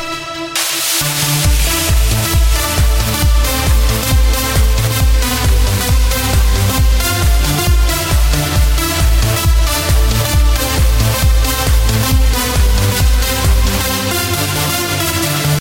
Música